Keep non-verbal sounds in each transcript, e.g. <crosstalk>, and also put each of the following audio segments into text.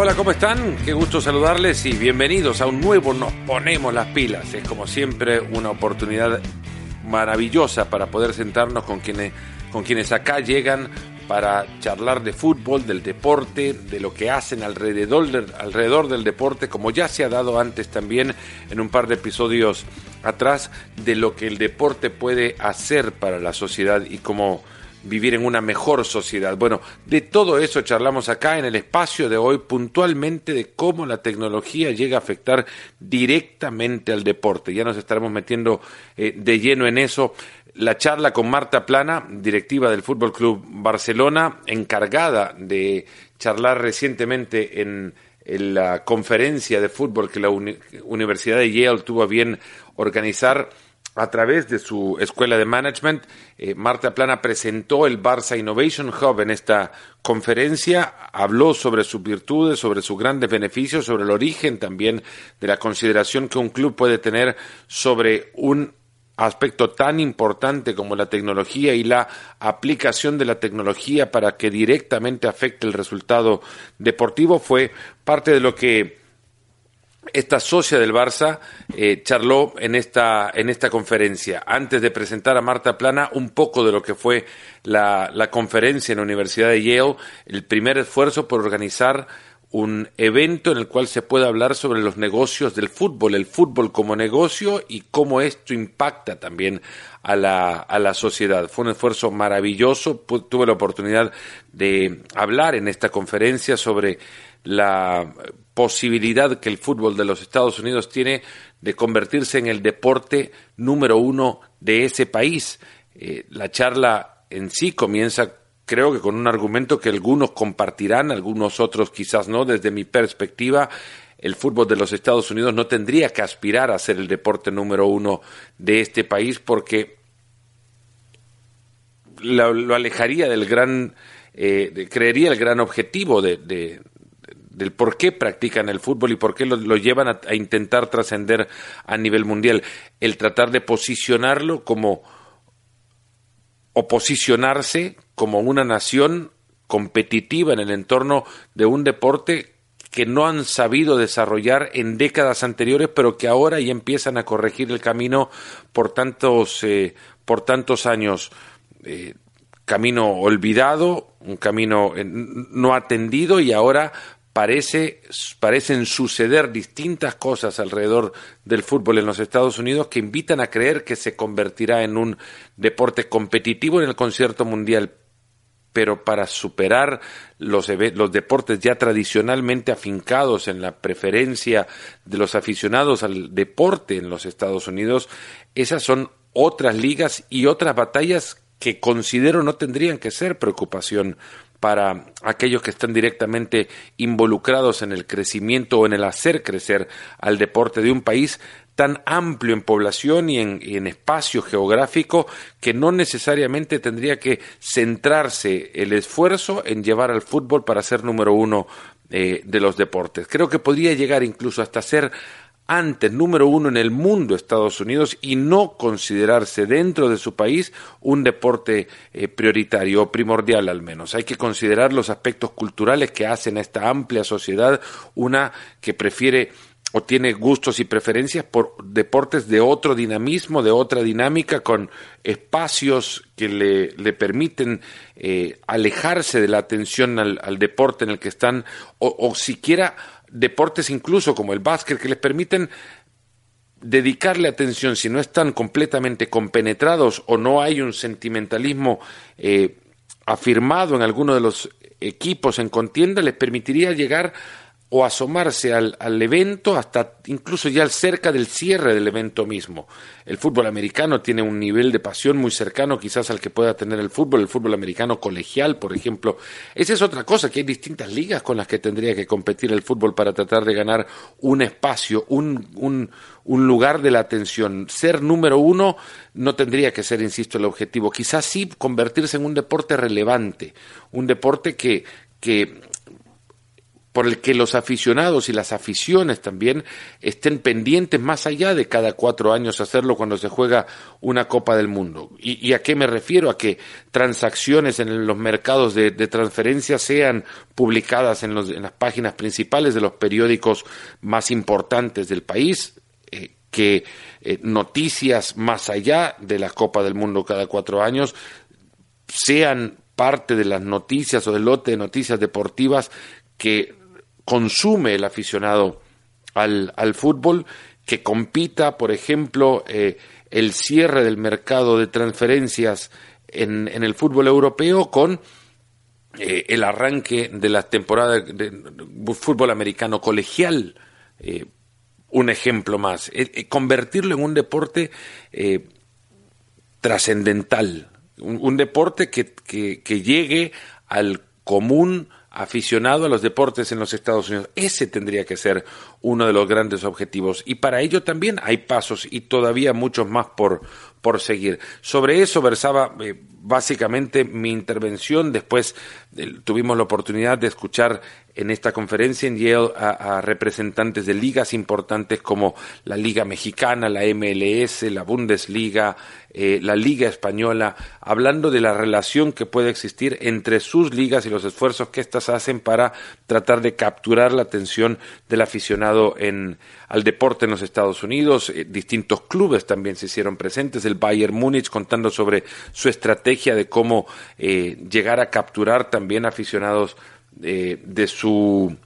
hola, ¿cómo están? Qué gusto saludarles y bienvenidos a un nuevo Nos Ponemos las Pilas. Es como siempre una oportunidad maravillosa para poder sentarnos con quienes, con quienes acá llegan para charlar de fútbol, del deporte, de lo que hacen alrededor del, alrededor del deporte, como ya se ha dado antes también en un par de episodios atrás, de lo que el deporte puede hacer para la sociedad y cómo vivir en una mejor sociedad. Bueno, de todo eso charlamos acá en el espacio de hoy puntualmente de cómo la tecnología llega a afectar directamente al deporte. Ya nos estaremos metiendo eh, de lleno en eso. La charla con Marta Plana, directiva del Fútbol Club Barcelona, encargada de charlar recientemente en, la conferencia de fútbol que la Universidad de Yale tuvo a bien organizar a través de su escuela de management, eh, Marta Plana presentó el Barça Innovation Hub en esta conferencia, habló sobre sus virtudes, sobre sus grandes beneficios, sobre el origen también de la consideración que un club puede tener sobre un aspecto tan importante como la tecnología y la aplicación de la tecnología para que directamente afecte el resultado deportivo. Fue parte de lo que esta socia del Barça eh, charló en esta, en esta conferencia. Antes de presentar a Marta Plana un poco de lo que fue la, la conferencia en la Universidad de Yale, el primer esfuerzo por organizar un evento en el cual se pueda hablar sobre los negocios del fútbol, el fútbol como negocio y cómo esto impacta también a la, a la sociedad. Fue un esfuerzo maravilloso. Tuve la oportunidad de hablar en esta conferencia sobre la posibilidad que el fútbol de los Estados Unidos tiene de convertirse en el deporte número uno de ese país. Eh, la charla en sí comienza creo que con un argumento que algunos compartirán, algunos otros quizás no, desde mi perspectiva, el fútbol de los Estados Unidos no tendría que aspirar a ser el deporte número uno de este país porque lo, alejaría del gran, eh, creería el gran objetivo de, del por qué practican el fútbol y por qué lo, llevan a, intentar trascender a nivel mundial. El tratar de posicionarlo como o posicionarse como una nación competitiva en el entorno de un deporte que no han sabido desarrollar en décadas anteriores, pero que ahora ya empiezan a corregir el camino por tantos, eh, por tantos años. Eh, camino olvidado, un camino no atendido y ahora parece, parecen suceder distintas cosas alrededor del fútbol en los Estados Unidos que invitan a creer que se convertirá en un deporte competitivo en el concierto mundial. Pero para superar los, los deportes ya tradicionalmente afincados en la preferencia de los aficionados al deporte en los Estados Unidos, esas son otras ligas y otras batallas que considero no tendrían que ser preocupación para aquellos que están directamente involucrados en el crecimiento o en el hacer crecer al deporte de un país tan amplio en población y en, espacio geográfico que no necesariamente tendría que centrarse el esfuerzo en llevar al fútbol para ser número uno eh, de los deportes. Creo que podría llegar incluso hasta ser antes número uno en el mundo Estados Unidos y no considerarse dentro de su país un deporte eh, prioritario o primordial al menos. Hay que considerar los aspectos culturales que hacen a esta amplia sociedad una que prefiere o tiene gustos y preferencias por deportes de otro dinamismo, de otra dinámica, con espacios que le, le permiten eh, alejarse de la atención al, deporte en el que están, o siquiera deportes incluso como el básquet que les permiten dedicarle atención si no están completamente compenetrados o no hay un sentimentalismo eh, afirmado en alguno de los equipos en contienda, les permitiría llegar o asomarse al, al, evento hasta incluso ya cerca del cierre del evento mismo. El fútbol americano tiene un nivel de pasión muy cercano quizás al que pueda tener el fútbol, el fútbol americano colegial, por ejemplo. Esa es otra cosa, que hay distintas ligas con las que tendría que competir el fútbol para tratar de ganar un espacio, un, un, un lugar de la atención. Ser número uno no tendría que ser, insisto, el objetivo. Quizás sí convertirse en un deporte relevante, un deporte que, que por el que los aficionados y las aficiones también estén pendientes más allá de cada cuatro años hacerlo cuando se juega una Copa del Mundo. ¿Y, a qué me refiero? A que transacciones en los mercados de, transferencia sean publicadas en, las páginas principales de los periódicos más importantes del país, eh, que eh, noticias más allá de la Copa del Mundo cada cuatro años sean parte de las noticias o del lote de noticias deportivas que consume el aficionado al, al fútbol, que compita, por ejemplo, eh, el cierre del mercado de transferencias en, en el fútbol europeo con eh, el arranque de la temporada de fútbol americano colegial. Eh, un ejemplo más. convertirlo en un deporte trascendental, un, deporte que, que llegue al común aficionado a los deportes en los Estados Unidos. Ese tendría que ser uno de los grandes objetivos. Y para ello también hay pasos y todavía muchos más por, por seguir. Sobre eso versaba eh, básicamente mi intervención. Después eh, tuvimos la oportunidad de escuchar en esta conferencia en Yale a, representantes de ligas importantes como la Liga Mexicana, la MLS, la Bundesliga, eh, la Liga Española, hablando de la relación que puede existir entre sus ligas y los esfuerzos que éstas hacen para tratar de capturar la atención del aficionado en, al deporte en los Estados Unidos. Distintos clubes también se hicieron presentes, el Bayern Múnich contando sobre su estrategia de cómo eh, llegar a capturar también aficionados eh, de, su,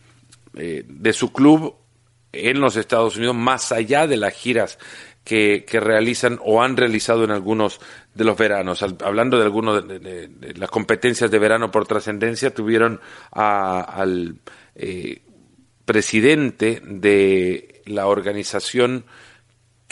eh, de su club en los Estados Unidos, más allá de las giras que, realizan o han realizado en algunos de los veranos. hablando de algunas de, las competencias de verano por trascendencia, tuvieron al eh, presidente de la organización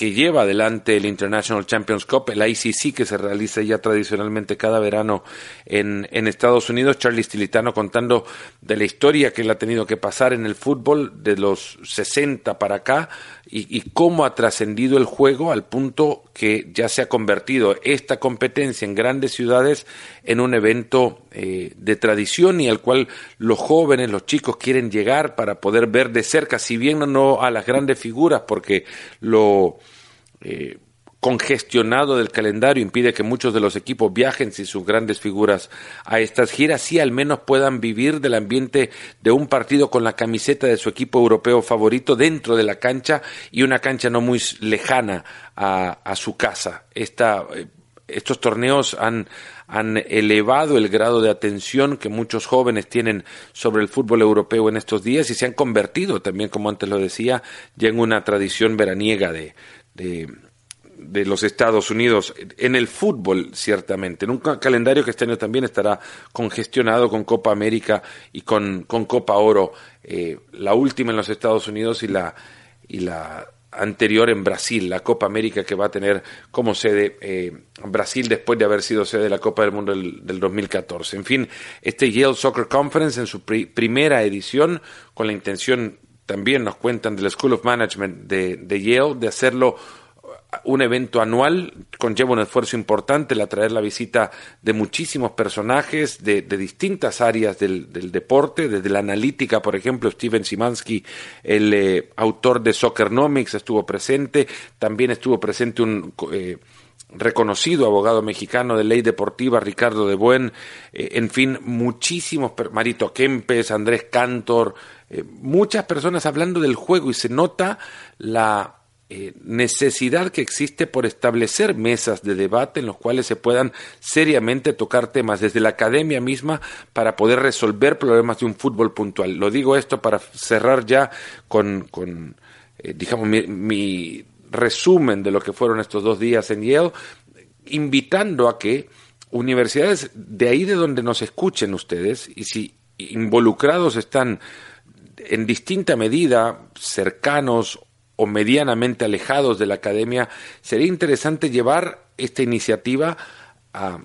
que lleva adelante el International Champions Cup, el ICC, que se realiza ya tradicionalmente cada verano en, en Estados Unidos. Charlie Stilitano contando de la historia que él ha tenido que pasar en el fútbol de los 60 para acá y, cómo ha trascendido el juego al punto que ya se ha convertido esta competencia en grandes ciudades en un evento eh, de tradición y al cual los jóvenes, los chicos quieren llegar para poder ver de cerca, si bien no a las grandes figuras, porque lo eh, congestionado del calendario impide que muchos de los equipos viajen sin sus grandes figuras a estas giras, sí al menos puedan vivir del ambiente de un partido con la camiseta de su equipo europeo favorito dentro de la cancha y una cancha no muy lejana a, su casa. Esta, eh, estos torneos han, han elevado el grado de atención que muchos jóvenes tienen sobre el fútbol europeo en estos días y se han convertido también, como antes lo decía, ya en una tradición veraniega de, los Estados Unidos en el fútbol, ciertamente, en un calendario que este año también estará congestionado con Copa América y con, con Copa Oro, eh, la última en los Estados Unidos y la, y la anterior en Brasil, la Copa América que va a tener como sede eh, Brasil después de haber sido sede de la Copa del Mundo del, del 2014. En fin, este Yale Soccer Conference en su primera edición, con la intención también nos cuentan del School of Management de, de Yale, de hacerlo un evento anual conlleva un esfuerzo importante el atraer la visita de muchísimos personajes de, distintas áreas del, deporte, desde la analítica, por ejemplo, Steven Simansky, el eh, autor de Soccernomics, estuvo presente, también estuvo presente un eh, reconocido abogado mexicano de ley deportiva, Ricardo de Buen, eh, en fin, muchísimos, Marito Kempes, Andrés Cantor, muchas personas hablando del juego y se nota la eh, necesidad que existe por establecer mesas de debate en los cuales se puedan seriamente tocar temas desde la academia misma para poder resolver problemas de un fútbol puntual. Lo digo esto para cerrar ya con, con eh, digamos, mi, mi resumen de lo que fueron estos dos días en Yale, invitando a que universidades de ahí de donde nos escuchen ustedes y si involucrados están en distinta medida cercanos o medianamente alejados de la academia, sería interesante llevar esta iniciativa a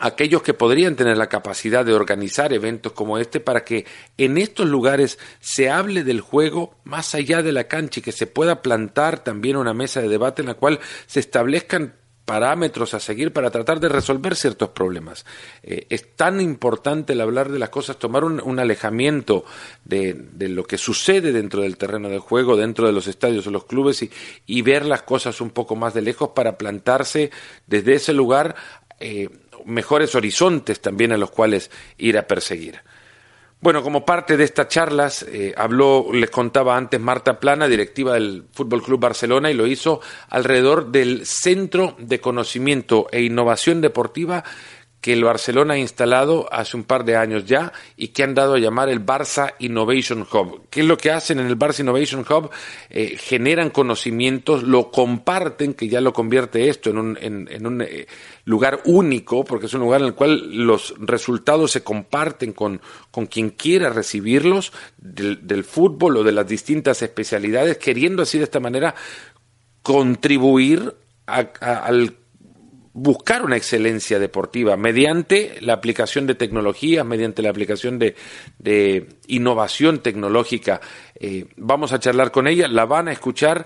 aquellos que podrían tener la capacidad de organizar eventos como este para que en estos lugares se hable del juego más allá de la cancha y que se pueda plantar también una mesa de debate en la cual se establezcan parámetros a seguir para tratar de resolver ciertos problemas. Eh, es tan importante el hablar de las cosas, tomar un, alejamiento de, lo que sucede dentro del terreno de juego, dentro de los estadios o los clubes y, ver las cosas un poco más de lejos para plantarse desde ese lugar eh, mejores horizontes también a los cuales ir a perseguir. Bueno, como parte de estas charlas, eh, habló, les contaba antes, Marta Plana, directiva del Fútbol Club Barcelona, y lo hizo alrededor del Centro de Conocimiento e Innovación Deportiva que el Barcelona ha instalado hace un par de años ya y que han dado a llamar el Barça Innovation Hub. ¿Qué es lo que hacen en el Barça Innovation Hub? Eh, generan conocimientos, lo comparten, que ya lo convierte esto en un, en, un eh, lugar único, porque es un lugar en el cual los resultados se comparten con, con quien quiera recibirlos del, del fútbol o de las distintas especialidades, queriendo así de esta manera contribuir al buscar una excelencia deportiva mediante la aplicación de tecnologías, mediante la aplicación de, de innovación tecnológica. Eh, vamos a charlar con ella, la van a escuchar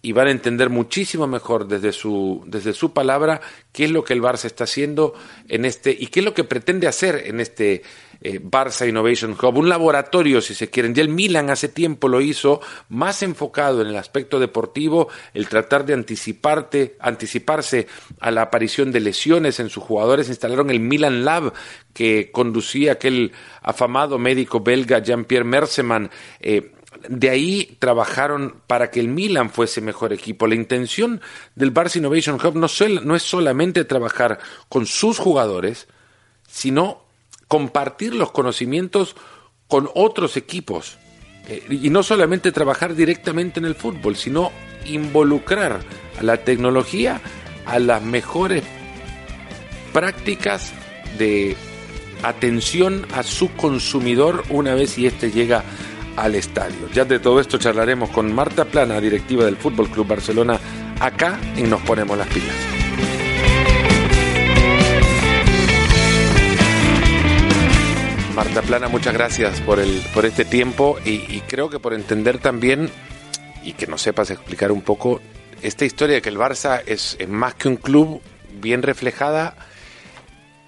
y van a entender muchísimo mejor desde su, desde su palabra qué es lo que el Barça está haciendo en este y qué es lo que pretende hacer en este eh, Barça Innovation Hub, un laboratorio si se quieren. Ya el Milan hace tiempo lo hizo más enfocado en el aspecto deportivo, el tratar de anticiparte, anticiparse a la aparición de lesiones en sus jugadores. Instalaron el Milan Lab que conducía aquel afamado médico belga Jean-Pierre Merseman. Eh, de ahí trabajaron para que el Milan fuese mejor equipo. La intención del Barça Innovation Hub no, es solamente trabajar con sus jugadores, sino compartir los conocimientos con otros equipos. Eh, y no solamente trabajar directamente en el fútbol, sino involucrar a la tecnología a las mejores prácticas de atención a su consumidor una vez y éste llega al estadio. Ya de todo esto charlaremos con Marta Plana, directiva del Fútbol Club Barcelona, acá en Nos Ponemos las Pilas. Marta Plana, muchas gracias por, el, por este tiempo y, creo que por entender también y que nos sepas explicar un poco esta historia de que el Barça es, más que un club bien reflejada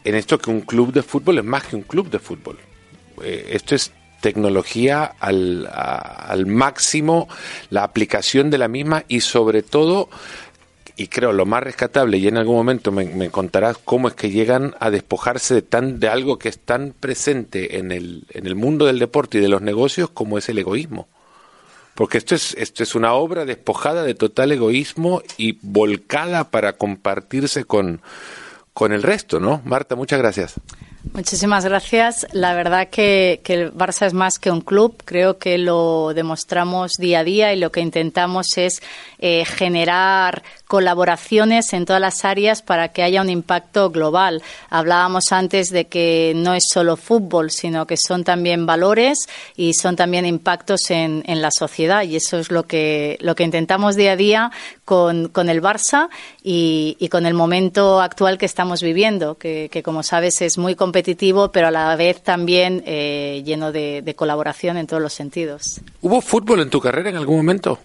en esto que un club de fútbol es más que un club de fútbol. Eh, esto es tecnología al, máximo, la aplicación de la misma y sobre todo y creo lo más rescatable, y en algún momento me, contarás cómo es que llegan a despojarse de, tan, de algo que es tan presente en el, en el mundo del deporte y de los negocios como es el egoísmo. Porque esto es, esto es una obra despojada de total egoísmo y volcada para compartirse con, con el resto, ¿no? Marta, muchas gracias. Muchísimas gracias. La verdad que, que, el Barça es más que un club. Creo que lo demostramos día a día y lo que intentamos es eh, generar colaboraciones en todas las áreas para que haya un impacto global. Hablábamos antes de que no es solo fútbol, sino que son también valores y son también impactos en, en la sociedad y eso es lo que, lo que intentamos día a día con, con el Barça y, y, con el momento actual que estamos viviendo, que, que, como sabes es muy competitivo, pero a la vez también eh, lleno de, de colaboración en todos los sentidos. ¿Hubo fútbol en tu carrera en algún momento?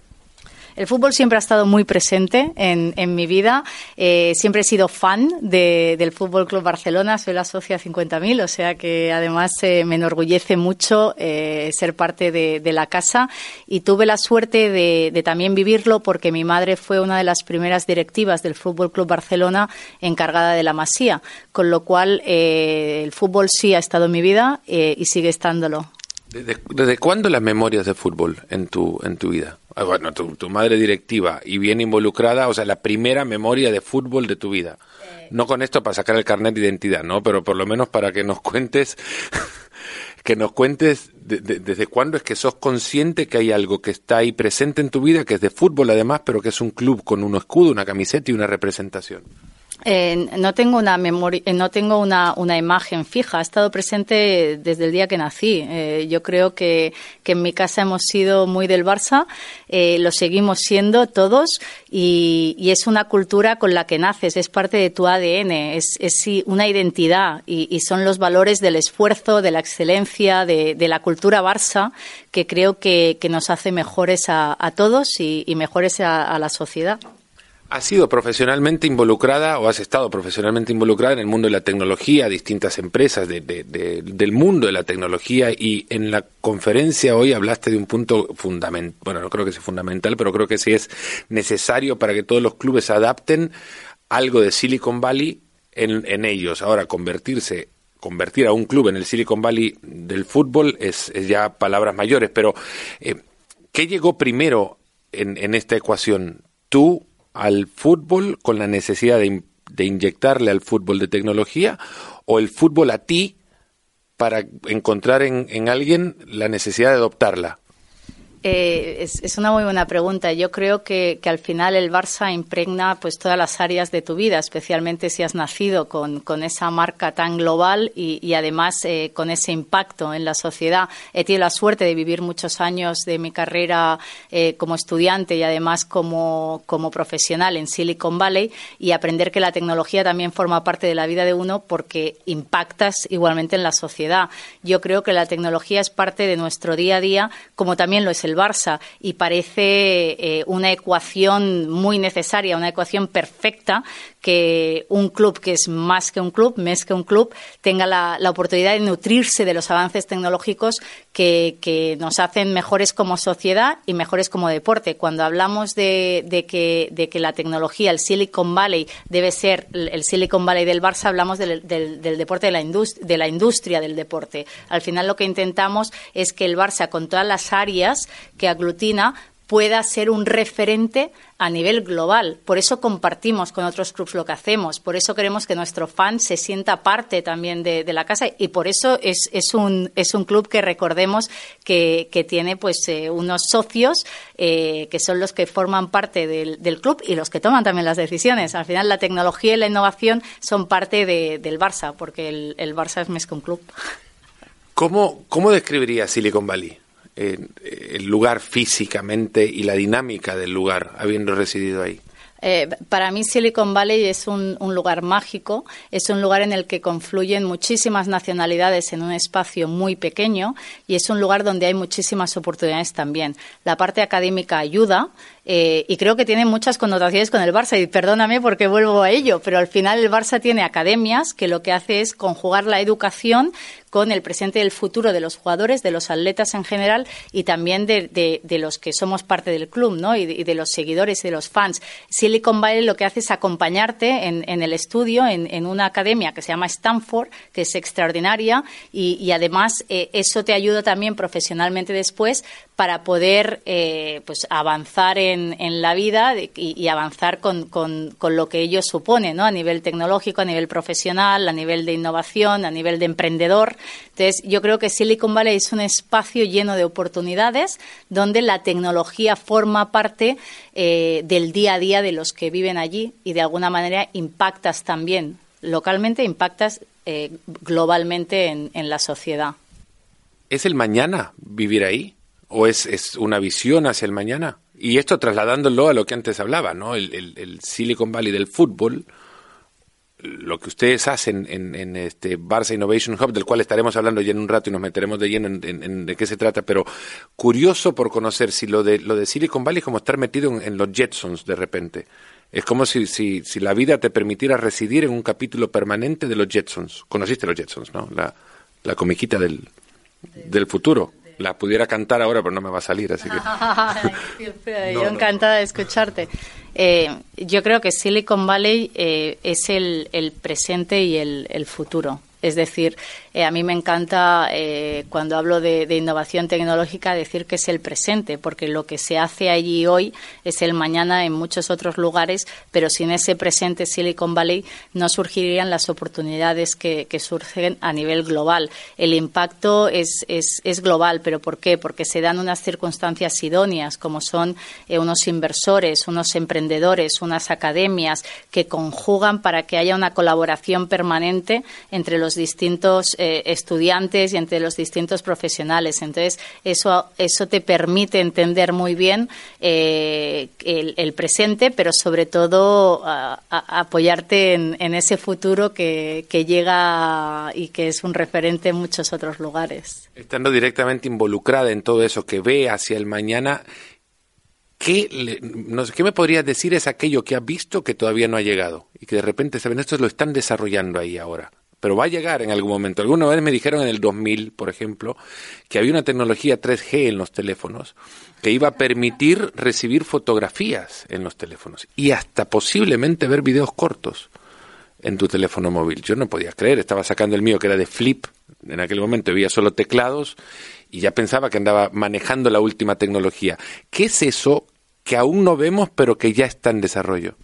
El fútbol siempre ha estado muy presente en, mi vida. Eh, siempre he sido fan de, del Fútbol Club Barcelona. Soy la socia 50.000, o sea que además eh, me enorgullece mucho eh, ser parte de, la casa. Y tuve la suerte de, de, también vivirlo porque mi madre fue una de las primeras directivas del Fútbol Club Barcelona encargada de la Masía. Con lo cual, el fútbol sí ha estado en mi vida y sigue estándolo. ¿Desde, ¿Desde, cuándo las memorias de fútbol en tu, en tu vida? Ah, bueno, tu, tu, madre directiva y bien involucrada, o sea, la primera memoria de fútbol de tu vida. Eh. No con esto para sacar el carnet de identidad, ¿no? Pero por lo menos para que nos cuentes, <laughs> que nos cuentes de, de, desde cuándo es que sos consciente que hay algo que está ahí presente en tu vida, que es de fútbol además, pero que es un club con un escudo, una camiseta y una representación. Eh, no tengo una memoria, eh, no tengo una, una, imagen fija. Ha estado presente desde el día que nací. Eh, yo creo que, que, en mi casa hemos sido muy del Barça, eh, lo seguimos siendo todos y, y, es una cultura con la que naces, es parte de tu ADN, es, es una identidad y, y, son los valores del esfuerzo, de la excelencia, de, de la cultura Barça que creo que, que nos hace mejores a, a todos y, y mejores a, a la sociedad. Has sido profesionalmente involucrada o has estado profesionalmente involucrada en el mundo de la tecnología, distintas empresas del mundo de la tecnología y en la conferencia hoy hablaste de un punto fundamental, bueno, no creo que sea fundamental, pero creo que sí es necesario para que todos los clubes adapten algo de Silicon Valley en, ellos. Ahora, convertirse convertir a un club en el Silicon Valley del fútbol es, ya palabras mayores, pero eh, ¿qué llegó primero en, en esta ecuación? ¿Tú al fútbol con la necesidad de, inyectarle al fútbol de tecnología o el fútbol a ti para encontrar en, en alguien la necesidad de adoptarla? Eh, es, una muy buena pregunta. Yo creo que, al final el Barça impregna pues todas las áreas de tu vida, especialmente si has nacido con, esa marca tan global y, además eh, con ese impacto en la sociedad. He tenido la suerte de vivir muchos años de mi carrera eh, como estudiante y además como, como profesional en Silicon Valley y aprender que la tecnología también forma parte de la vida de uno porque impactas igualmente en la sociedad. Yo creo que la tecnología es parte de nuestro día a día, como también lo es el Barça y parece eh, una ecuación muy necesaria, una ecuación perfecta que un club que es más que un club, más que un club, tenga la, oportunidad de nutrirse de los avances tecnológicos que, nos hacen mejores como sociedad y mejores como deporte. Cuando hablamos de, que, de que la tecnología, el Silicon Valley, debe ser el Silicon Valley del Barça, hablamos del, deporte, de la, de la industria del deporte. Al final lo que intentamos es que el Barça, con todas las áreas que aglutina, pueda ser un referente a nivel global. Por eso compartimos con otros clubes lo que hacemos, por eso queremos que nuestro fan se sienta parte también de, la casa y por eso es, es, un, es un club que recordemos que, tiene pues eh, unos socios eh, que son los que forman parte del, club y los que toman también las decisiones. Al final la tecnología y la innovación son parte del Barça, porque el, el Barça es más que un club. ¿Cómo, cómo describiría Silicon Valley? El lugar físicamente y la dinámica del lugar, habiendo residido ahí? Eh, para mí Silicon Valley es un, lugar mágico, es un lugar en el que confluyen muchísimas nacionalidades en un espacio muy pequeño y es un lugar donde hay muchísimas oportunidades también. La parte académica ayuda, eh, y creo que tiene muchas connotaciones con el Barça. Y perdóname porque vuelvo a ello, pero al final el Barça tiene academias que lo que hace es conjugar la educación con el presente y el futuro de los jugadores, de los atletas en general y también de, los que somos parte del club ¿no? y, de, los seguidores y de los fans. Silicon Valley lo que hace es acompañarte en, el estudio, en, una academia que se llama Stanford, que es extraordinaria y, además eh, eso te ayuda también profesionalmente después para poder eh, pues avanzar en, en la vida y, avanzar con, con, con, lo que ello supone, ¿no? A nivel tecnológico, a nivel profesional, a nivel de innovación, a nivel de emprendedor. Entonces, yo creo que Silicon Valley es un espacio lleno de oportunidades donde la tecnología forma parte eh, del día a día de los que viven allí y de alguna manera impactas también localmente, impactas eh, globalmente en, en la sociedad. ¿Es el mañana vivir ahí? O es, es una visión hacia el mañana. Y esto trasladándolo a lo que antes hablaba, ¿no? El, Silicon Valley del fútbol, lo que ustedes hacen en, en, este Barça Innovation Hub, del cual estaremos hablando ya en un rato y nos meteremos de lleno en, de qué se trata, pero curioso por conocer si lo de, lo de Silicon Valley es como estar metido en, los Jetsons de repente. Es como si, si, si, la vida te permitiera residir en un capítulo permanente de los Jetsons. Conociste los Jetsons, ¿no? La, la comiquita del, del futuro la pudiera cantar ahora, pero no me va a salir, así que... <laughs> yo encantada de escucharte. Eh, yo creo que Silicon Valley eh, es el, el, presente y el, el futuro. Es decir, eh, a mí me encanta eh, cuando hablo de, innovación tecnológica decir que es el presente, porque lo que se hace allí hoy es el mañana en muchos otros lugares, pero sin ese presente Silicon Valley no surgirían las oportunidades que, surgen a nivel global. El impacto es, es, global, pero ¿por qué? Porque se dan unas circunstancias idóneas, como son eh, unos inversores, unos emprendedores, unas academias que conjugan para que haya una colaboración permanente entre los distintos eh, estudiantes y entre los distintos profesionales. Entonces, eso, eso te permite entender muy bien eh, el, presente, pero sobre todo apoyarte en, ese futuro que, llega y que es un referente en muchos otros lugares. Estando directamente involucrada en todo eso que ve hacia el mañana ¿qué, ¿qué me podrías decir es aquello que has visto que todavía no ha llegado? Y que de repente, saben, estos lo están desarrollando ahí ahora. Pero va a llegar en algún momento. Alguna vez me dijeron en el 2000, por ejemplo, que había una tecnología 3G en los teléfonos que iba a permitir recibir fotografías en los teléfonos y hasta posiblemente ver videos cortos en tu teléfono móvil. Yo no podía creer, estaba sacando el mío que era de flip, en aquel momento había solo teclados y ya pensaba que andaba manejando la última tecnología. ¿Qué es eso que aún no vemos pero que ya está en desarrollo?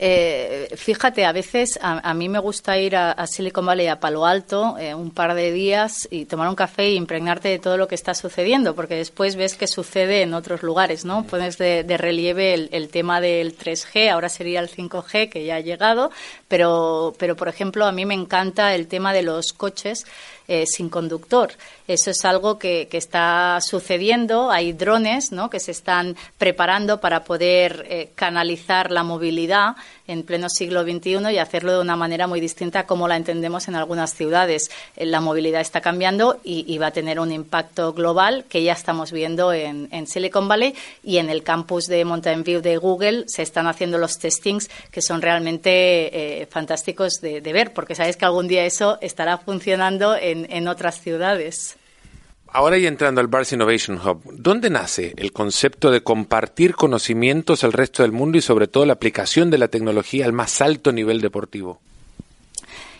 Eh, fíjate, a veces a, mí me gusta ir a, Silicon Valley, a Palo Alto, eh, un par de días y tomar un café e impregnarte de todo lo que está sucediendo, porque después ves que sucede en otros lugares, ¿no? Pones de, relieve el, tema del 3G, ahora sería el 5G, que ya ha llegado, pero, pero por ejemplo, a mí me encanta el tema de los coches eh, sin conductor. Eso es algo que, está sucediendo. Hay drones ¿no? que se están preparando para poder eh, canalizar la movilidad en pleno siglo XXI y hacerlo de una manera muy distinta como la entendemos en algunas ciudades. Eh, la movilidad está cambiando y, va a tener un impacto global que ya estamos viendo en, Silicon Valley y en el campus de Mountain View de Google se están haciendo los testings que son realmente fantásticos de, ver, porque sabéis que algún día eso estará funcionando en, otras ciudades. Ahora y entrando al Bars Innovation Hub, ¿dónde nace el concepto de compartir conocimientos al resto del mundo y sobre todo la aplicación de la tecnología al más alto nivel deportivo?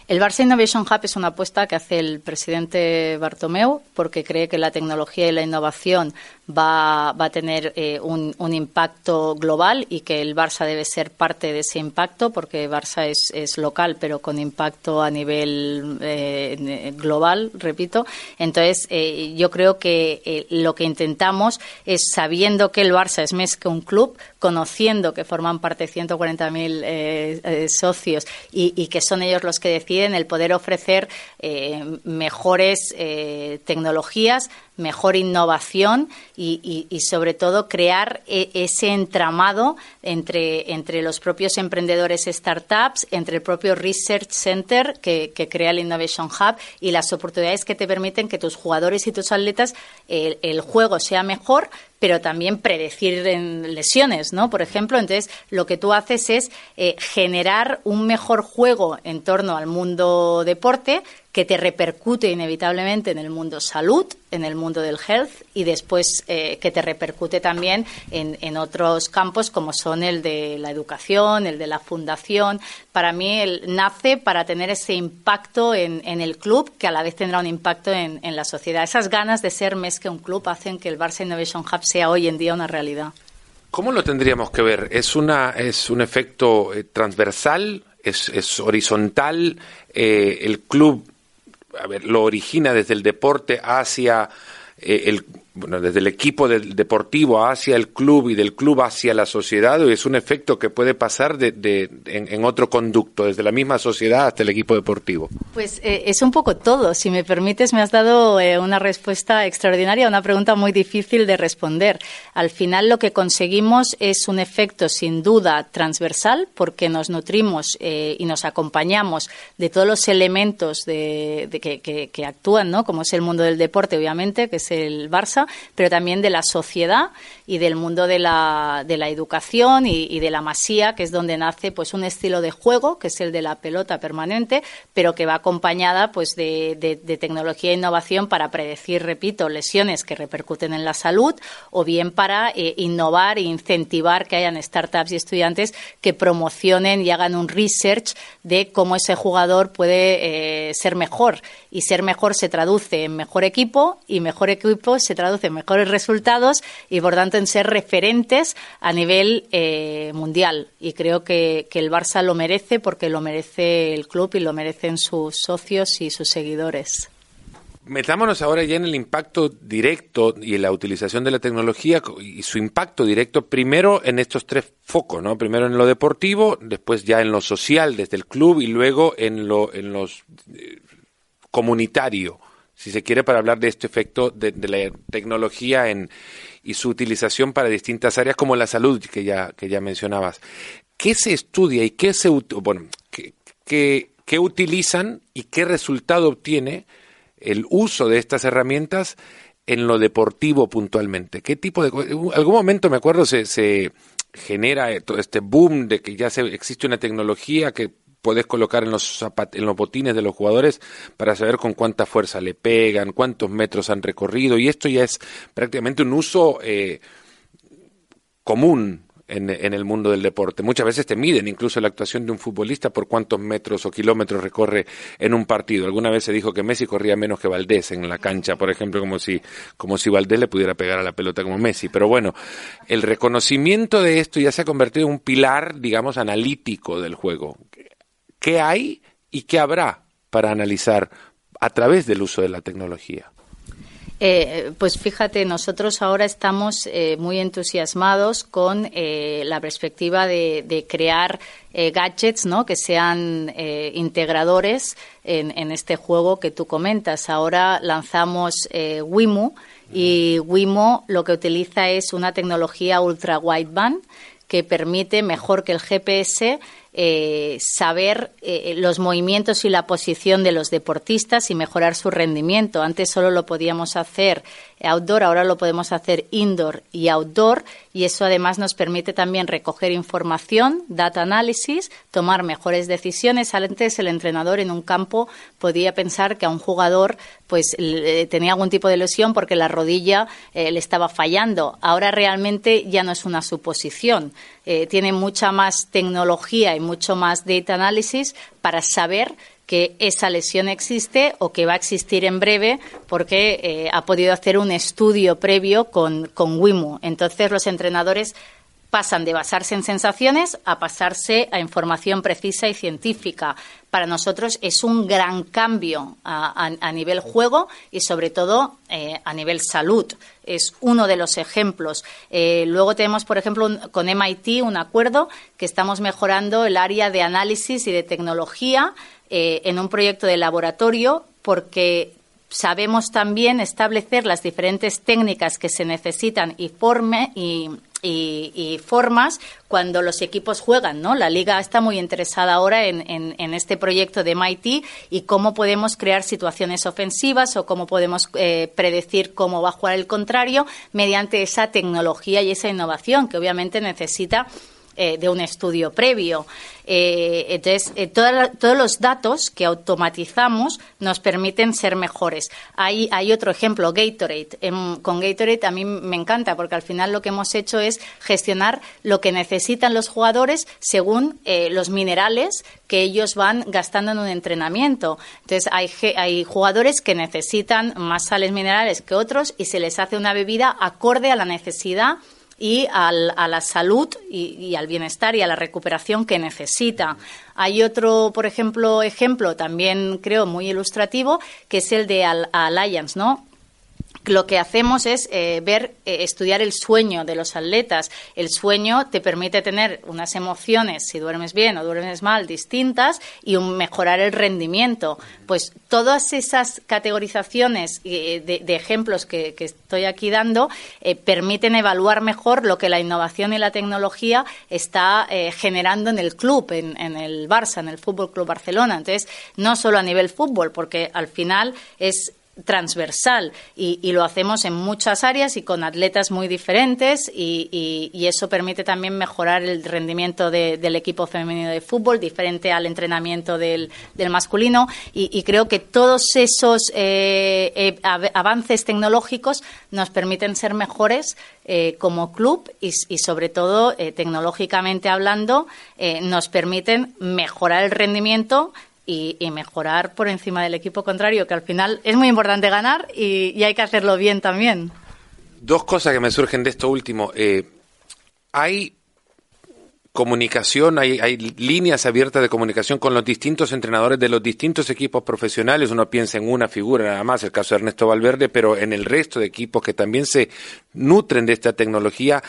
El Barça Innovation Hub es una apuesta que hace el presidente Bartomeu porque cree que la tecnología y la innovación va, va a tener eh, un, un, impacto global y que el Barça debe ser parte de ese impacto porque Barça es, es local pero con impacto a nivel eh, global, repito. Entonces, eh, yo creo que lo que intentamos es, sabiendo que el Barça es más que un club, conociendo que forman parte 140.000 socios y, y que son ellos los que deciden, el poder ofrecer mejores tecnologías, mejor innovación y, sobre todo crear e, ese entramado entre, entre los propios emprendedores startups, entre el propio Research Center que, crea el Innovation Hub y las oportunidades que te permiten que tus jugadores y tus atletas el, juego sea mejor, pero también predecir en lesiones, ¿no? Por ejemplo, entonces lo que tú haces es eh, generar un mejor juego en torno al mundo deporte que te repercute inevitablemente en el mundo salud, en el mundo del health y después eh, que te repercute también en, otros campos como son el de la educación, el de la fundación. Para mí él nace para tener ese impacto en, el club que a la vez tendrá un impacto en, la sociedad. Esas ganas de ser más que un club hacen que el Barça Innovation Hub sea hoy en día una realidad. ¿Cómo lo tendríamos que ver? ¿Es, una, es un efecto eh, transversal? ¿Es, es horizontal? Eh, ¿El club a ver, lo origina desde el deporte hacia eh, el bueno, desde el equipo del deportivo hacia el club y del club hacia la sociedad, es un efecto que puede pasar de, en, otro conducto, desde la misma sociedad hasta el equipo deportivo. Pues eh, es un poco todo. Si me permites, me has dado eh, una respuesta extraordinaria una pregunta muy difícil de responder. Al final lo que conseguimos es un efecto sin duda transversal porque nos nutrimos eh, y nos acompañamos de todos los elementos de, que, que actúan, ¿no? como es el mundo del deporte, obviamente, que es el Barça, pero también de la sociedad y del mundo de la, de la educación y, de la masía, que es donde nace pues un estilo de juego, que es el de la pelota permanente, pero que va acompañada pues de, tecnología e innovación para predecir, repito, lesiones que repercuten en la salud o bien para eh, innovar e incentivar que hayan startups y estudiantes que promocionen y hagan un research de cómo ese jugador puede eh, ser mejor. Y ser mejor se traduce en mejor equipo y mejor equipo se traduce en mejores resultados y, por tanto, en ser referentes a nivel eh, mundial. Y creo que, el Barça lo merece porque lo merece el club y lo merecen sus socios y sus seguidores. Metámonos ahora ya en el impacto directo y en la utilización de la tecnología y su impacto directo, primero en estos tres focos, ¿no? Primero en lo deportivo, después ya en lo social desde el club y luego en lo en los eh, comunitario si se quiere, para hablar de este efecto de, la tecnología en, y su utilización para distintas áreas como la salud que ya, que ya mencionabas. ¿Qué se estudia y qué se bueno, qué, qué, utilizan y qué resultado obtiene el uso de estas herramientas en lo deportivo puntualmente? ¿Qué tipo de... En algún momento me acuerdo se, se genera este boom de que ya se, existe una tecnología que podés colocar en los, en los botines de los jugadores para saber con cuánta fuerza le pegan, cuántos metros han recorrido, y esto ya es prácticamente un uso eh, común en, el mundo del deporte. Muchas veces te miden incluso la actuación de un futbolista por cuántos metros o kilómetros recorre en un partido. Alguna vez se dijo que Messi corría menos que Valdés en la cancha, por ejemplo, como si, como si Valdés le pudiera pegar a la pelota como Messi. Pero bueno, el reconocimiento de esto ya se ha convertido en un pilar, digamos, analítico del juego qué hay y qué habrá para analizar a través del uso de la tecnología. Eh, pues fíjate, nosotros ahora estamos eh, muy entusiasmados con eh, la perspectiva de, crear gadgets ¿no? que sean integradores en, en, este juego que tú comentas. Ahora lanzamos Wimo y Wimo lo que utiliza es una tecnología ultra wideband que permite mejor que el GPS eh, saber eh, los movimientos y la posición de los deportistas y mejorar su rendimiento. Antes solo lo podíamos hacer outdoor, ahora lo podemos hacer indoor y outdoor y eso además nos permite también recoger información, data análisis, tomar mejores decisiones. Antes el entrenador en un campo podía pensar que a un jugador pues tenía algún tipo de lesión porque la rodilla eh, le estaba fallando. Ahora realmente ya no es una suposición. Eh, tiene mucha más tecnología y mucho más data análisis para saber que esa lesión existe o que va a existir en breve porque eh, ha podido hacer un estudio previo con, con WIMU. Entonces, los entrenadores pasan de basarse en sensaciones a pasarse a información precisa y científica. Para nosotros es un gran cambio a, nivel juego y sobre todo eh, a nivel salud. Es uno de los ejemplos. Eh, luego tenemos, por ejemplo, con MIT un acuerdo que estamos mejorando el área de análisis y de tecnología eh, en un proyecto de laboratorio porque sabemos también establecer las diferentes técnicas que se necesitan y, forme, y, formas cuando los equipos juegan, ¿no? La liga está muy interesada ahora en, en, este proyecto de MIT y cómo podemos crear situaciones ofensivas o cómo podemos eh, predecir cómo va a jugar el contrario mediante esa tecnología y esa innovación que obviamente necesita eh, de un estudio previo. Eh, entonces, eh, todos los datos que automatizamos nos permiten ser mejores. Hay, hay otro ejemplo, Gatorade. con Gatorade a mí me encanta porque al final lo que hemos hecho es gestionar lo que necesitan los jugadores según los minerales que ellos van gastando en un entrenamiento. Entonces, hay, hay jugadores que necesitan más sales minerales que otros y se les hace una bebida acorde a la necesidad y a la salud y, al bienestar y a la recuperación que necesita. Hay otro, por ejemplo, ejemplo también creo muy ilustrativo, que es el de Alliance, ¿no? Lo que hacemos es eh, ver, eh, estudiar el sueño de los atletas. El sueño te permite tener unas emociones, si duermes bien o duermes mal, distintas y mejorar el rendimiento. Pues todas esas categorizaciones eh, de, ejemplos que, estoy aquí dando permiten evaluar mejor lo que la innovación y la tecnología está generando en el club, en, en el Barça, en el Fútbol Club Barcelona. Entonces, no solo a nivel fútbol, porque al final es transversal y, lo hacemos en muchas áreas y con atletas muy diferentes y, eso permite también mejorar el rendimiento del equipo femenino de fútbol diferente al entrenamiento del, masculino. Y, creo que todos esos eh, eh, avances tecnológicos nos permiten ser mejores eh, como club y, sobre todo tecnológicamente hablando nos permiten mejorar el rendimiento y, mejorar por encima del equipo contrario, que al final es muy importante ganar y, hay que hacerlo bien también. Dos cosas que me surgen de esto último. Eh, hay comunicación, hay, hay, líneas abiertas de comunicación con los distintos entrenadores de los distintos equipos profesionales. Uno piensa en una figura nada más, el caso de Ernesto Valverde, pero en el resto de equipos que también se nutren de esta tecnología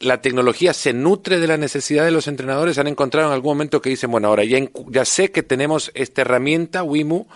la tecnología se nutre de la necesidad de los entrenadores? ¿Han encontrado en algún momento que dicen, bueno, ahora ya, ya sé que tenemos esta herramienta, WIMU,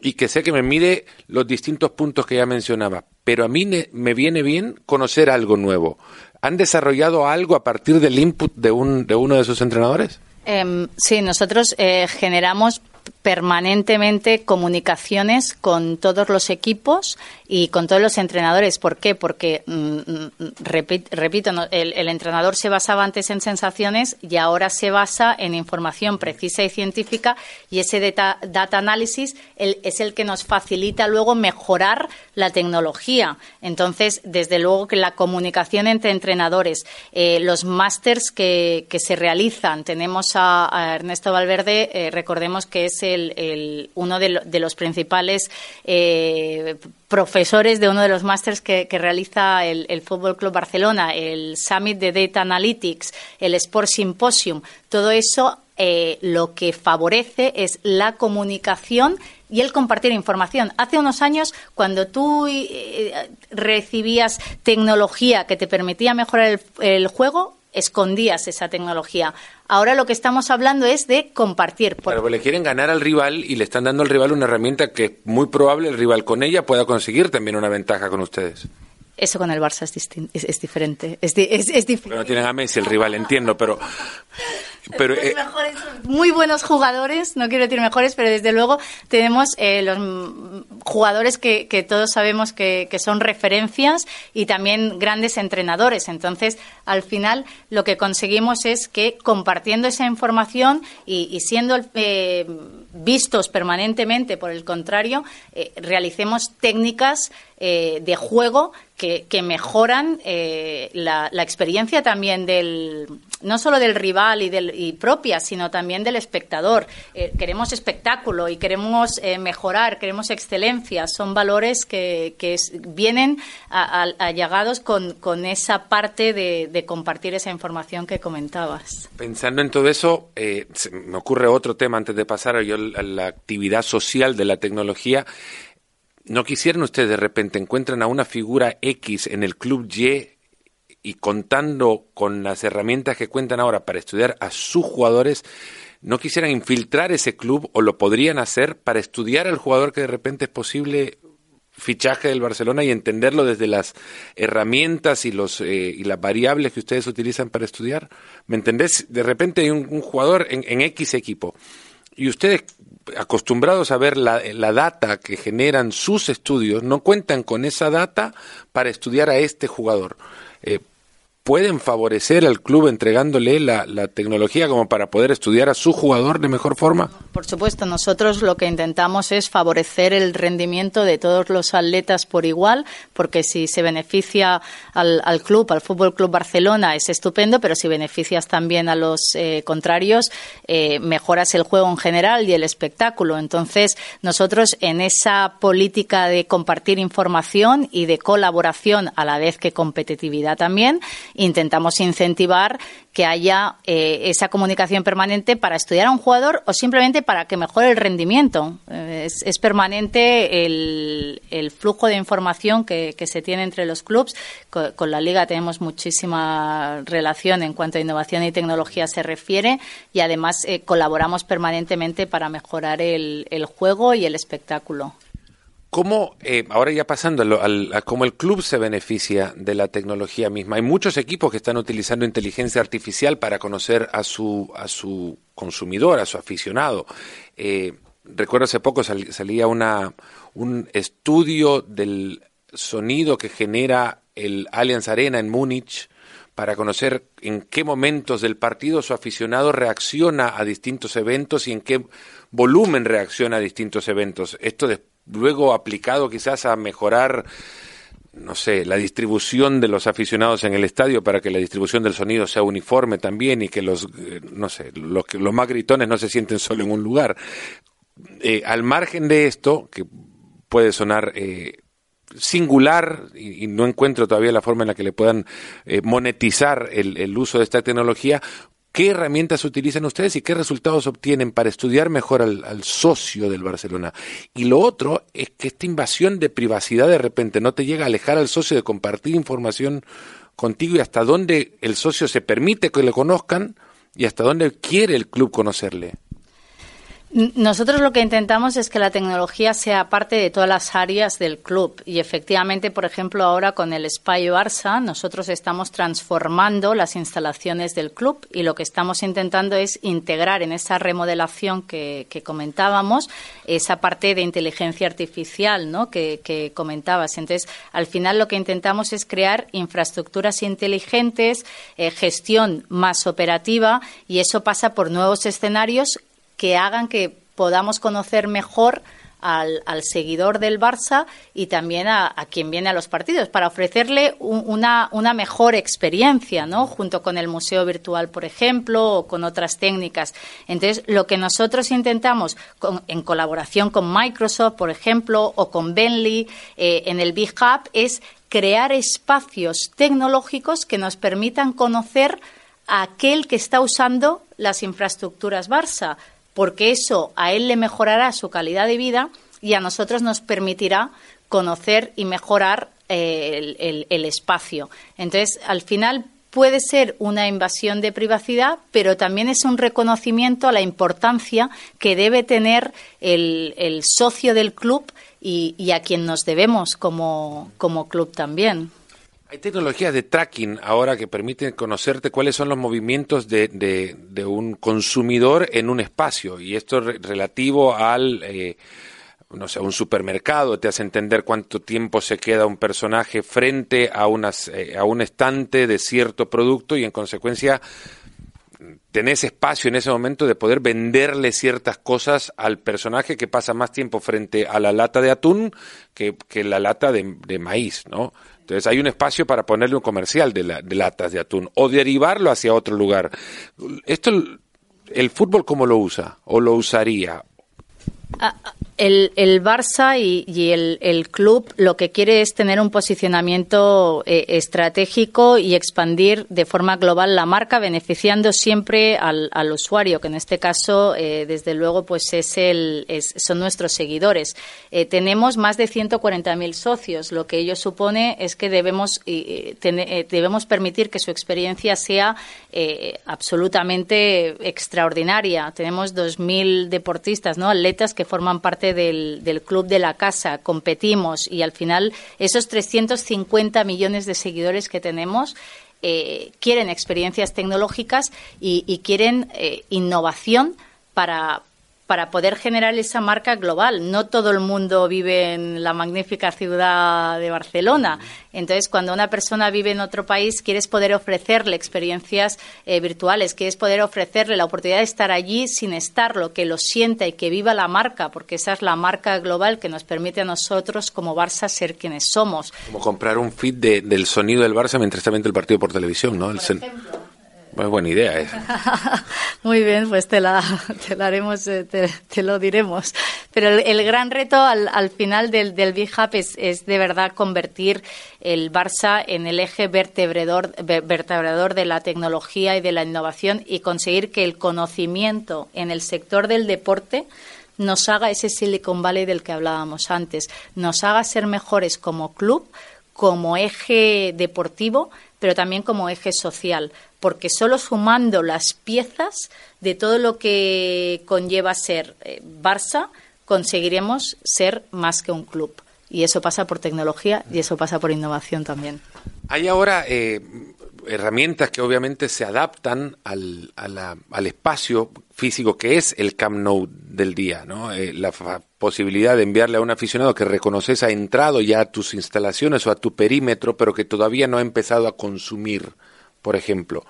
y que sé que me mide los distintos puntos que ya mencionaba, pero a mí me viene bien conocer algo nuevo. ¿Han desarrollado algo a partir del input de, un, de uno de sus entrenadores? Em, sí, nosotros eh, generamos permanentemente comunicaciones con todos los equipos y con todos los entrenadores. ¿Por qué? Porque, mm, mm, repito, el, entrenador se basaba antes en sensaciones y ahora se basa en información precisa y científica y ese data, data análisis es el que nos facilita luego mejorar la tecnología. Entonces, desde luego que la comunicación entre entrenadores, eh, los másters que, se realizan, tenemos a, Ernesto Valverde, eh, recordemos que es el, uno de, los principales eh, profesores de uno de los másters que, realiza el, el Fútbol Club Barcelona, el Summit de Data Analytics, el Sport Symposium, todo eso eh, lo que favorece es la comunicación y el compartir información. Hace unos años, cuando tú eh, recibías tecnología que te permitía mejorar el, juego, escondías esa tecnología. Ahora lo que estamos hablando es de compartir. Pero pues le quieren ganar al rival y le están dando al rival una herramienta que muy probable el rival con ella pueda conseguir también una ventaja con ustedes. Eso con el Barça es, es, diferente. Es, es, no tienen a Messi el rival, entiendo, pero pero eh, muy buenos jugadores, no quiero decir mejores, pero desde luego tenemos eh, los jugadores que, todos sabemos que, son referencias y también grandes entrenadores. Entonces, al final, lo que conseguimos es que compartiendo esa información y, siendo eh, vistos permanentemente, por el contrario, realicemos técnicas de juego que, mejoran la, la experiencia también del no solo del rival y, del, y propia, sino también del espectador. Eh, queremos espectáculo y queremos eh, mejorar, queremos excelencia. Son valores que, que vienen allegados con, con, esa parte de, compartir esa información que comentabas. Pensando en todo eso, eh, me ocurre otro tema antes de pasar a, a la actividad social de la tecnología. ¿No quisieran ustedes de repente encuentran a una figura X en el club Y y contando con las herramientas que cuentan ahora para estudiar a sus jugadores, no quisieran infiltrar ese club o lo podrían hacer para estudiar al jugador que de repente es posible fichaje del Barcelona y entenderlo desde las herramientas y los eh, y las variables que ustedes utilizan para estudiar. ¿Me entendés? De repente hay un, jugador en, en, X equipo y ustedes acostumbrados a ver la, la, data que generan sus estudios no cuentan con esa data para estudiar a este jugador. Eh, pueden favorecer al club entregándole la, tecnología como para poder estudiar a su jugador de mejor forma? Por supuesto, nosotros lo que intentamos es favorecer el rendimiento de todos los atletas por igual, porque si se beneficia al, club, al Fútbol Club Barcelona, es estupendo, pero si beneficias también a los eh, contrarios, eh, mejoras el juego en general y el espectáculo. Entonces, nosotros en esa política de compartir información y de colaboración a la vez que competitividad también, intentamos incentivar que haya eh, esa comunicación permanente para estudiar a un jugador o simplemente para que mejore el rendimiento. Eh, es, permanente el, flujo de información que, se tiene entre los clubes. Con, la liga tenemos muchísima relación en cuanto a innovación y tecnología se refiere y además eh, colaboramos permanentemente para mejorar el juego y el espectáculo. ¿Cómo, eh, ahora ya pasando a, cómo el club se beneficia de la tecnología misma? Hay muchos equipos que están utilizando inteligencia artificial para conocer a su, a su consumidor, a su aficionado. Eh, recuerdo hace poco salía una, un estudio del sonido que genera el Allianz Arena en Múnich para conocer en qué momentos del partido su aficionado reacciona a distintos eventos y en qué volumen reacciona a distintos eventos. Esto después luego aplicado quizás a mejorar no sé, la distribución de los aficionados en el estadio para que la distribución del sonido sea uniforme también y que los, eh, no sé, los, los más gritones no se sienten solo en un lugar. Eh, al margen de esto, que puede sonar eh, singular y, no encuentro todavía la forma en la que le puedan monetizar el, el uso de esta tecnología, ¿Qué herramientas utilizan ustedes y qué resultados obtienen para estudiar mejor al, socio del Barcelona? Y lo otro es que esta invasión de privacidad de repente no te llega a alejar al socio de compartir información contigo y hasta dónde el socio se permite que le conozcan y hasta dónde quiere el club conocerle. Nosotros lo que intentamos es que la tecnología sea parte de todas las áreas del club y efectivamente, por ejemplo, ahora con el Spy Barça, nosotros estamos transformando las instalaciones del club y lo que estamos intentando es integrar en esa remodelación que, comentábamos esa parte de inteligencia artificial ¿no? que, comentabas. Entonces, al final lo que intentamos es crear infraestructuras inteligentes, eh, gestión más operativa y eso pasa por nuevos escenarios que hagan que podamos conocer mejor al, seguidor del Barça y también a, quien viene a los partidos, para ofrecerle una, una, mejor experiencia, ¿no? Junto con el museo virtual, por ejemplo, o con otras técnicas. Entonces, lo que nosotros intentamos, en colaboración con Microsoft, por ejemplo, o con Bentley, eh, en el Big Hub, es crear espacios tecnológicos que nos permitan conocer a aquel que está usando las infraestructuras Barça porque eso a él le mejorará su calidad de vida y a nosotros nos permitirá conocer y mejorar eh, el, espacio. Entonces, al final puede ser una invasión de privacidad, pero también es un reconocimiento a la importancia que debe tener el, socio del club y, a quien nos debemos como club también. Hay tecnologías de tracking ahora que permiten conocerte cuáles son los movimientos de, de, un consumidor en un espacio y esto relativo al, eh, no sé, un supermercado, te hace entender cuánto tiempo se queda un personaje frente a, unas, eh, a un estante de cierto producto y en consecuencia tenés espacio en ese momento de poder venderle ciertas cosas al personaje que pasa más tiempo frente a la lata de atún que, que la lata de, de maíz, ¿no? Entonces hay un espacio para ponerle un comercial de, latas de atún o derivarlo hacia otro lugar. Esto, ¿el fútbol cómo lo usa o lo usaría? Ah, el, el Barça y, el, club lo que quiere es tener un posicionamiento eh, estratégico y expandir de forma global la marca, beneficiando siempre al, usuario, que en este caso, eh, desde luego, pues es el, son nuestros seguidores. Eh, tenemos más de 140.000 socios, lo que ello supone es que debemos, debemos permitir que su experiencia sea absolutamente extraordinaria. Tenemos 2.000 deportistas, ¿no? atletas que forman parte del, club de la casa, competimos y al final esos 350 millones de seguidores que tenemos eh, quieren experiencias tecnológicas y, quieren eh, innovación para, para poder generar esa marca global. No todo el mundo vive en la magnífica ciudad de Barcelona. Entonces, cuando una persona vive en otro país, quieres poder ofrecerle experiencias eh, virtuales, quieres poder ofrecerle la oportunidad de estar allí sin estarlo, que lo sienta y que viva la marca, porque esa es la marca global que nos permite a nosotros como Barça ser quienes somos. Como comprar un feed del sonido del Barça mientras está viendo el partido por televisión, ¿no? Muy buena idea. <laughs> Muy bien, pues te la, te haremos, eh, te, lo diremos. Pero el, gran reto al, al final del, del Big Hub es, de verdad convertir el Barça en el eje vertebrador de la tecnología y de la innovación y conseguir que el conocimiento en el sector del deporte nos haga ese Silicon Valley del que hablábamos antes, nos haga ser mejores como club, como eje deportivo, pero también como eje social, porque solo sumando las piezas de todo lo que conlleva ser eh, Barça, conseguiremos ser más que un club. Y eso pasa por tecnología y eso pasa por innovación también. Hay ahora eh, herramientas que obviamente se adaptan al, al, espacio físico que es el Camp Nou del día, ¿no? Eh, la posibilidad de enviarle a un aficionado que reconoces ha entrado ya a tus instalaciones o a tu perímetro, pero que todavía no ha empezado a consumir, por ejemplo.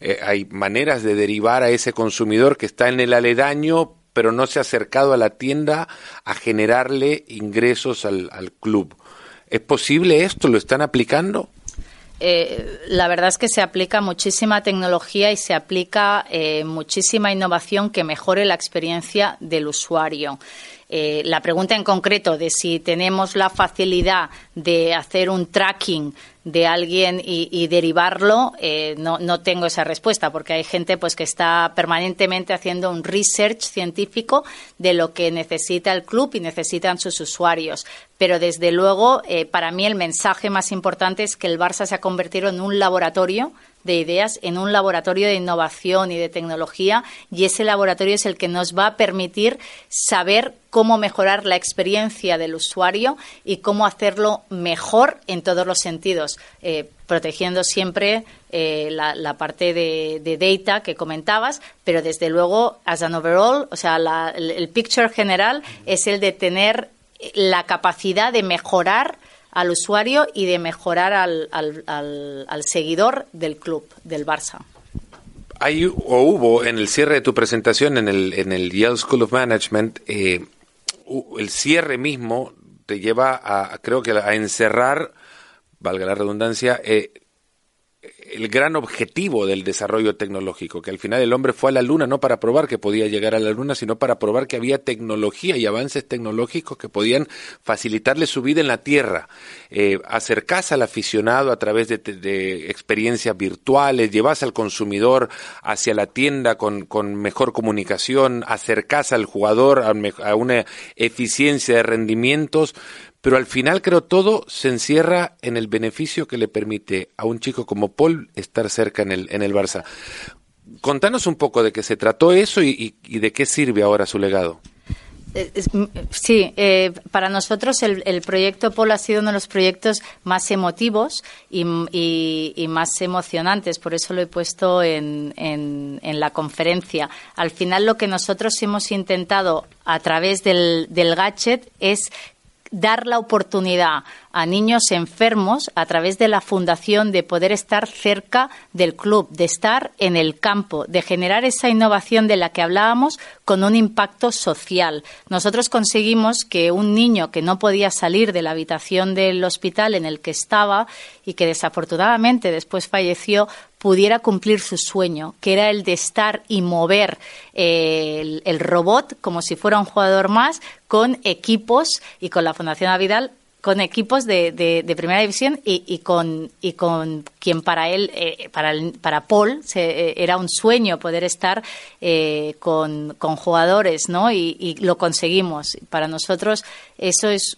Eh, hay maneras de derivar a ese consumidor que está en el aledaño, pero no se ha acercado a la tienda a generarle ingresos al, al club. ¿Es posible esto? ¿Lo están aplicando? Eh, la verdad es que se aplica muchísima tecnología y se aplica eh, muchísima innovación que mejore la experiencia del usuario. Eh, la pregunta en concreto de si tenemos la facilidad de hacer un tracking de alguien y, derivarlo, eh, no, no, tengo esa respuesta, porque hay gente pues que está permanentemente haciendo un research científico de lo que necesita el club y necesitan sus usuarios. Pero desde luego, eh, para mí el mensaje más importante es que el Barça se ha convertido en un laboratorio de ideas en un laboratorio de innovación y de tecnología y ese laboratorio es el que nos va a permitir saber cómo mejorar la experiencia del usuario y cómo hacerlo mejor en todos los sentidos, eh, protegiendo siempre eh, la, parte de, data que comentabas, pero desde luego, as an overall, o sea, el, picture general es el de tener la capacidad de mejorar al usuario y de mejorar al, al, seguidor del club, del Barça. Hay o hubo en el cierre de tu presentación en el, en el Yale School of Management, eh, el cierre mismo te lleva a, creo que a encerrar, valga la redundancia, eh, el gran objetivo del desarrollo tecnológico, que al final el hombre fue a la luna no para probar que podía llegar a la luna, sino para probar que había tecnología y avances tecnológicos que podían facilitarle su vida en la Tierra. Eh, acercarse al aficionado a través de, experiencias virtuales, llevarse al consumidor hacia la tienda con, mejor comunicación, acercarse al jugador a una eficiencia de rendimientos, pero al final creo todo se encierra en el beneficio que le permite a un chico como Paul estar cerca en el, en el Barça. Contanos un poco de qué se trató eso y, de qué sirve ahora su legado. Eh, sí, eh, para nosotros el, proyecto Paul ha sido uno de los proyectos más emotivos y, más emocionantes, por eso lo he puesto en, en, la conferencia. Al final lo que nosotros hemos intentado a través del, del gadget es dar la oportunidad a niños enfermos a través de la fundación de poder estar cerca del club, de estar en el campo, de generar esa innovación de la que hablábamos con un impacto social. Nosotros conseguimos que un niño que no podía salir de la habitación del hospital en el que estaba y que desafortunadamente después falleció pudiera cumplir su sueño, que era el de estar y mover eh, el, robot como si fuera un jugador más con equipos y con la Fundación Avidal con equipos de, de, primera división y, con, y con quien para él, eh, para, para Paul, eh, era un sueño poder estar eh, con, con, jugadores, ¿no? Y, y, lo conseguimos. Para nosotros eso es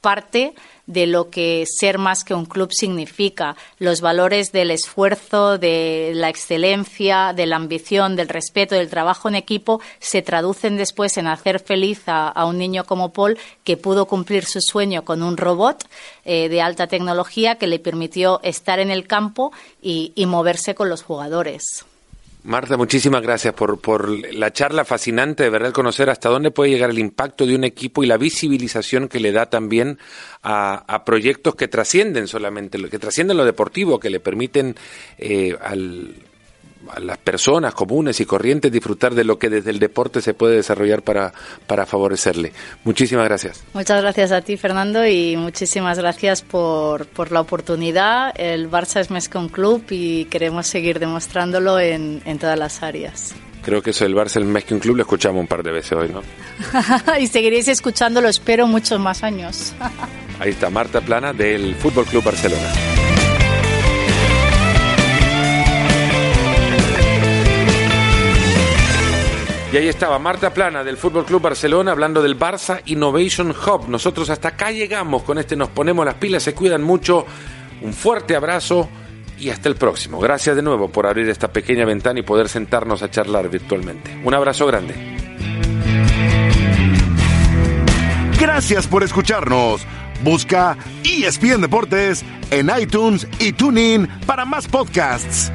parte de lo que ser más que un club significa, los valores del esfuerzo, de la excelencia, de la ambición, del respeto, del trabajo en equipo, se traducen después en hacer feliz a, un niño como Paul que pudo cumplir su sueño con un robot eh, de alta tecnología que le permitió estar en el campo y moverse con los jugadores. Marta, muchísimas gracias por, por la charla fascinante, de verdad, conocer hasta dónde puede llegar el impacto de un equipo y la visibilización que le da también a, a proyectos que trascienden solamente, que trascienden lo deportivo, que le permiten eh, al, a las personas comunes y corrientes disfrutar de lo que desde el deporte se puede desarrollar para, para favorecerle. Muchísimas gracias. Muchas gracias a ti, Fernando, y muchísimas gracias por, por la oportunidad. El Barça es más que un club y queremos seguir demostrándolo en, en todas las áreas. Creo que eso del Barça el mes que un club lo escuchamos un par de veces hoy, ¿no? <laughs> y seguiréis escuchándolo, espero, muchos más años. Ahí está Marta Plana del Fútbol Club Barcelona. Y ahí estaba Marta Plana del Fútbol Club Barcelona hablando del Barça Innovation Hub. Nosotros hasta acá llegamos con este Nos Ponemos las Pilas. Se cuidan mucho. Un fuerte abrazo y hasta el próximo. Gracias de nuevo por abrir esta pequeña ventana y poder sentarnos a charlar virtualmente. Un abrazo grande. Gracias por escucharnos. Busca ESPN Deportes en iTunes y TuneIn para más podcasts.